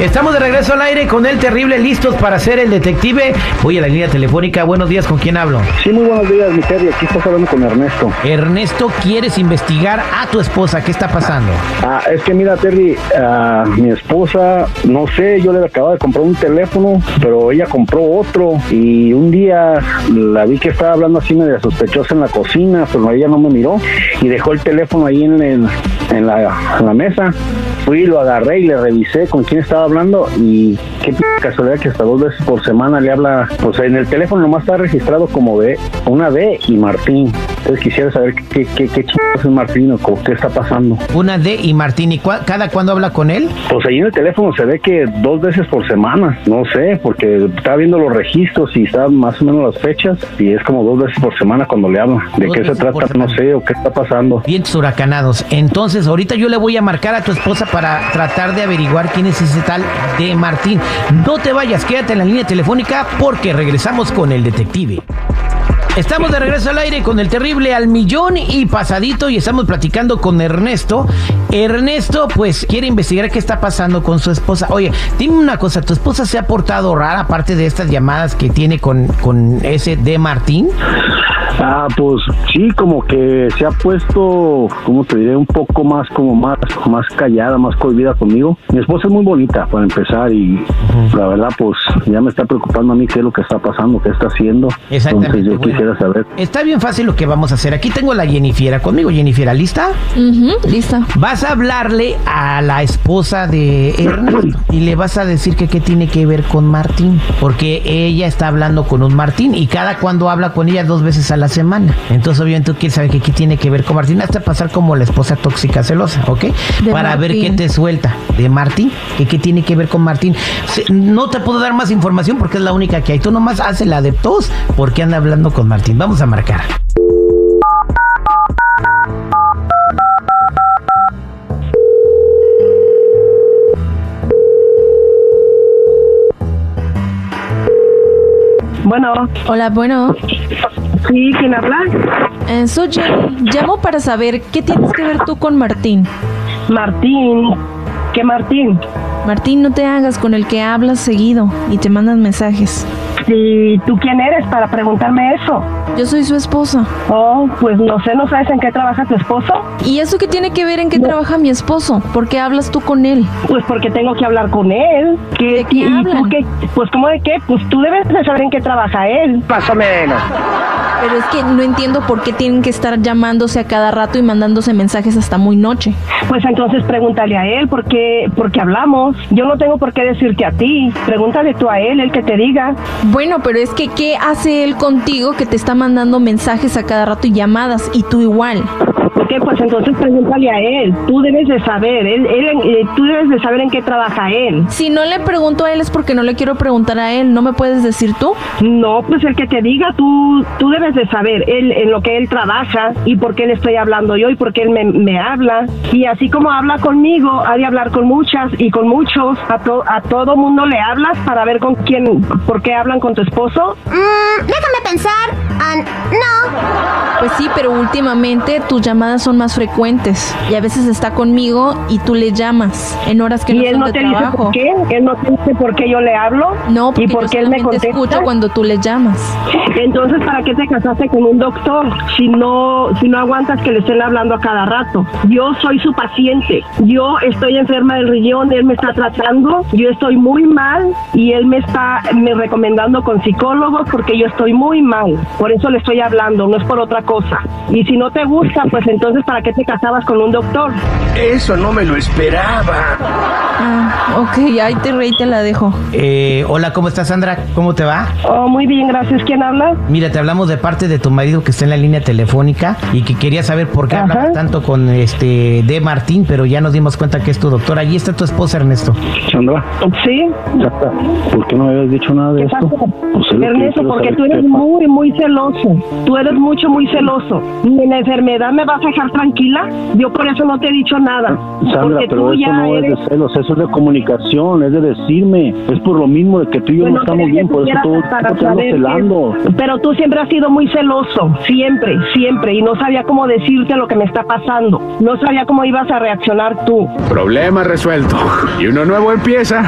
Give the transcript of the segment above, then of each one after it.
Estamos de regreso al aire con el terrible, listos para ser el detective. Voy a la línea telefónica. Buenos días, ¿con quién hablo? Sí, muy buenos días, mi Terry. Aquí estás hablando con Ernesto. Ernesto, ¿quieres investigar a tu esposa? ¿Qué está pasando? Ah, es que mira, Terry, ah, mi esposa, no sé, yo le acababa de comprar un teléfono, pero ella compró otro y un día la vi que estaba hablando así medio sospechosa en la cocina, pero ella no me miró y dejó el teléfono ahí en, el- en la, en la mesa. Fui, lo agarré y le revisé con quién estaba hablando y qué casualidad que hasta dos veces por semana le habla, pues en el teléfono nomás está registrado como B, una D y Martín. Entonces quisiera saber qué, qué, qué chingados es Martín o qué está pasando. Una D y Martín. ¿Y cua- cada cuándo habla con él? Pues ahí en el teléfono se ve que dos veces por semana, no sé, porque estaba viendo los registros y está más o menos las fechas y es como dos veces por semana cuando le habla. ¿De Dos qué se trata? No sé, o qué está pasando. Vientos huracanados. Entonces, ahorita yo le voy a marcar a tu esposa para tratar de averiguar quién es ese tal de Martín. No te vayas, quédate en la línea telefónica porque regresamos con el detective. Estamos de regreso al aire con el terrible al millón y pasadito y estamos platicando con Ernesto. Ernesto, pues, quiere investigar qué está pasando con su esposa. Oye, dime una cosa, ¿tu esposa se ha portado rara aparte de estas llamadas que tiene con, con ese de Martín? Ah, pues sí, como que se ha puesto, como te diré, un poco más, como más, más callada, más cohibida conmigo. Mi esposa es muy bonita, para empezar, y la verdad, pues ya me está preocupando a mí qué es lo que está pasando, qué está haciendo. Exactamente, Entonces yo bueno. quisiera saber. Está bien fácil lo que vamos a hacer. Aquí tengo a la Jennifiera conmigo. Jennifiera, ¿lista? Ujú, lista. Vas a hablarle a la esposa de Ernesto y le vas a decir que qué tiene que ver con Martín. Porque ella está hablando con un Martín y cada cuando habla con ella dos veces a la semana. Entonces, obviamente, tú quieres saber que qué tiene que ver con Martín. Hasta pasar como la esposa tóxica celosa, ¿ok? De Para ver Martín. qué te suelta de Martín. Que qué tiene que ver con Martín. No te puedo dar más información porque es la única que hay. Tú nomás haces la de tos porque anda hablando con Martín. Vamos a marcar. Bueno, Hola, bueno. Sí, ¿quién habla? Eh, soy Jenny. Llamo para saber qué tienes que ver tú con Martín. Martín. ¿Qué Martín? Martín, no te hagas con el que hablas seguido y te mandan mensajes. ¿Y tú quién eres para preguntarme eso? Yo soy su esposa. Oh, pues no sé, ¿no sabes en qué trabaja tu esposo? ¿Y eso qué tiene que ver en qué trabaja mi esposo? ¿Por qué hablas tú con él? Pues porque tengo que hablar con él. ¿Qué, ¿De qué y hablan? tú qué? Pues ¿cómo de qué? Pues tú debes de saber en qué trabaja él. Más o menos. Pero es que no entiendo por qué tienen que estar llamándose a cada rato y mandándose mensajes hasta muy noche. Pues entonces pregúntale a él por qué, por qué hablamos. Yo no tengo por qué decirte a ti. Pregúntale tú a él, él que te diga. Bueno, pero es que ¿qué hace él contigo que te está mandando mensajes a cada rato y llamadas y tú igual? Ok, pues entonces pregúntale a él. Tú debes de saber, él, él, eh, tú debes de saber en qué trabaja él. Si no le pregunto a él es porque no le quiero preguntar a él. ¿No me puedes decir tú? No, pues el que te diga, tú, tú debes de saber él, en lo que él trabaja y por qué le estoy hablando yo y por qué él me, me habla. Y así como habla conmigo, ha de hablar con muchas y con muchos. A, to- a todo mundo le hablas para ver con quién, por qué hablan con tu esposo. Mm, déjame pensar. No. Pues sí, pero últimamente tus llamadas son más frecuentes y a veces está conmigo y tú le llamas en horas que no y él son no de te dice trabajo. por qué, él no te dice por qué yo le hablo. No, porque y por yo qué él me contesta. escucho cuando tú le llamas. Entonces, ¿para qué te casaste con un doctor si no, si no aguantas que le estén hablando a cada rato? Yo soy su paciente. Yo estoy enferma del riñón, él me está tratando, yo estoy muy mal y él me está me recomendando con psicólogos porque yo estoy muy mal. Por eso le estoy hablando, no es por otra cosa. Y si no te gusta, pues entonces, ¿para qué te casabas con un doctor? Eso no me lo esperaba. Ah, ok, ahí te reí, te la dejo. Eh, hola, ¿cómo estás, Sandra? ¿Cómo te va? Oh, muy bien, gracias. ¿Quién habla? Mira, te hablamos de parte de tu marido que está en la línea telefónica y que quería saber por qué Ajá. hablaba tanto con este de Martín, pero ya nos dimos cuenta que es tu doctor. Allí está tu esposa, Ernesto. Sandra, Sí. ya está. ¿por qué no me habías dicho nada de ¿Qué esto? pasa? Pues Ernesto, porque tú eres ¿qué pasa? Muy, muy celoso. Tú eres mucho, muy celoso. Ni en la enfermedad me vas a dejar tranquila? Yo por eso no te he dicho nada. Sandra, porque pero tú eso ya no eres- es de celos, eso es de comunicación, es de decirme. Es por lo mismo de que tú y yo Pues no no estamos bien, por eso todo celando. Pero tú siempre has sido muy celoso, siempre, siempre, y no sabía cómo decirte lo que me está pasando. No sabía cómo ibas a reaccionar tú. Problema resuelto. Y uno nuevo empieza.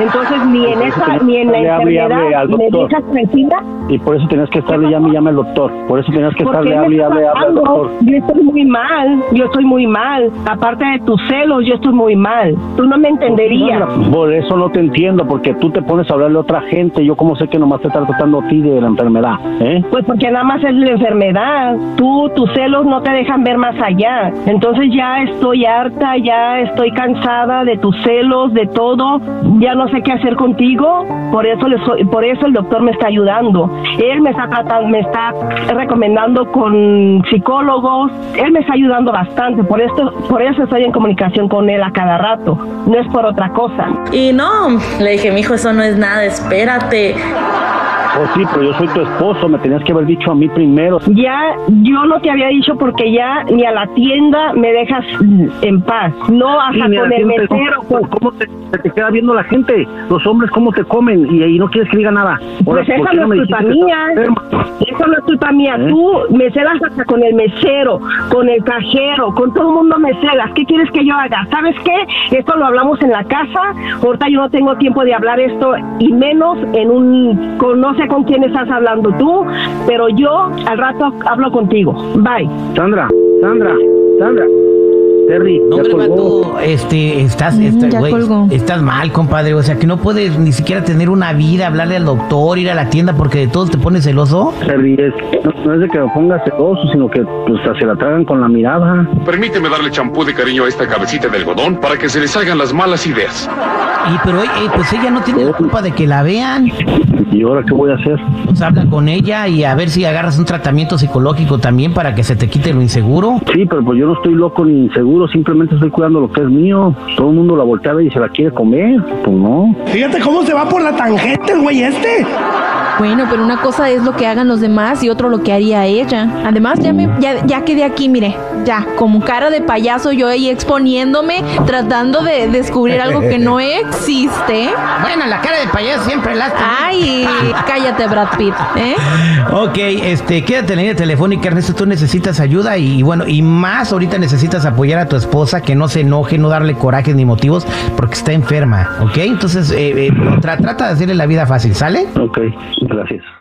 Entonces, ni en esa, ni en la hable, hable, hable enfermedad me dejas tranquila. Y por eso tenías que estarle llame y llame al doctor. Por eso tenías que ¿Por estarle hable y estás hable, hable al doctor. Yo estoy muy mal, yo estoy muy mal. Aparte de tus celos, yo estoy muy mal. Tú no me entenderías. Por eso no te entiendo, porque tú te pones a hablarle a otra gente. Yo como sé que nomás te está tratando a ti de la enfermedad, ¿eh? Pues porque nada más es la enfermedad. Tú, tus celos no te dejan ver más allá. Entonces ya estoy harta, ya estoy cansada de tus celos, de todo. Ya no sé qué hacer contigo. Por eso, le soy- por eso el doctor me está ayudando. Él me está tratando, me está recomendando con psicólogos. Él me está ayudando bastante. Por esto, por eso estoy en comunicación con él a cada rato. No es por otra cosa. Y no, le dije, mijo, eso no es nada, espérate. Oh, sí, pero yo soy tu esposo, me tenías que haber dicho a mí primero. Ya, yo no te había dicho porque ya ni a la tienda me dejas en paz. No hasta Sí, mira, con el mesero. ¿Cómo, con- cómo te, queda viendo la gente? Los hombres, ¿cómo te comen? Y, y no quieres que diga nada. Ahora, Pues ¿por esa no me es culpa mía. Eso no es culpa mía. ¿Eh? Tú me celas hasta con el mesero, con el cajero, con todo el mundo me celas. ¿Qué quieres que yo haga? ¿Sabes qué? Esto lo hablamos en la casa. Ahorita yo no tengo tiempo de hablar esto y menos en un... Con, no sé con quién estás hablando tú, pero yo al rato hablo contigo. Bye. Sandra, Sandra, Sandra. Terry, No, ya hombre, vato, este, estás, Mm, está- ya güey, colgó. estás mal, compadre. O sea, que no puedes ni siquiera tener una vida, hablarle al doctor, ir a la tienda porque de todos te pones celoso. Terry, es- no, no es de que me pongas celoso, sino que pues, se la tragan con la mirada. Permíteme darle champú de cariño a esta cabecita de algodón para que se le salgan las malas ideas. Y pero eh, pues ella no tiene la culpa de que la vean. ¿Y ahora qué voy a hacer? Pues habla con ella y a ver si agarras un tratamiento psicológico también para que se te quite lo inseguro. Sí, pero pues yo no estoy loco ni inseguro, simplemente estoy cuidando lo que es mío. Todo el mundo la voltea y se la quiere comer. Pues no. Fíjate cómo se va por la tangente el güey este. Bueno, pero una cosa es lo que hagan los demás y otro lo que haría ella. Además, ya, me, ya, ya quedé aquí, mire, ya, como cara de payaso yo ahí exponiéndome, tratando de descubrir algo que no existe. Bueno, la cara de payaso siempre la Ay, cállate, Brad Pitt, ¿eh? Ok, este, quédate en la línea telefónica, Ernesto, tú necesitas ayuda y, bueno, y más ahorita necesitas apoyar a tu esposa, que no se enoje, no darle corajes ni motivos, porque está enferma, ¿ok? Entonces, eh, eh, tra- trata de hacerle la vida fácil, ¿sale? Ok, gracias.